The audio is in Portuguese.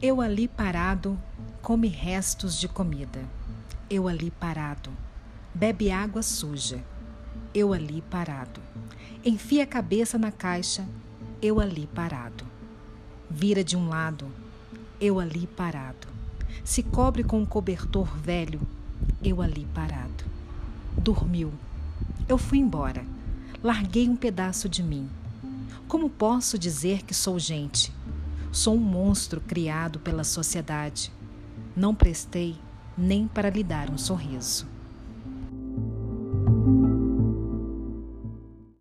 Eu ali parado, come restos de comida. Eu ali parado, bebe água suja. Eu ali parado. Enfia a cabeça na caixa. Eu ali parado. Vira de um lado. Eu ali parado. Se cobre com um cobertor velho. Eu ali parado. Dormiu. Eu fui embora. Larguei um pedaço de mim. Como posso dizer que sou gente? Sou um monstro criado pela sociedade. Não prestei nem para lhe dar um sorriso.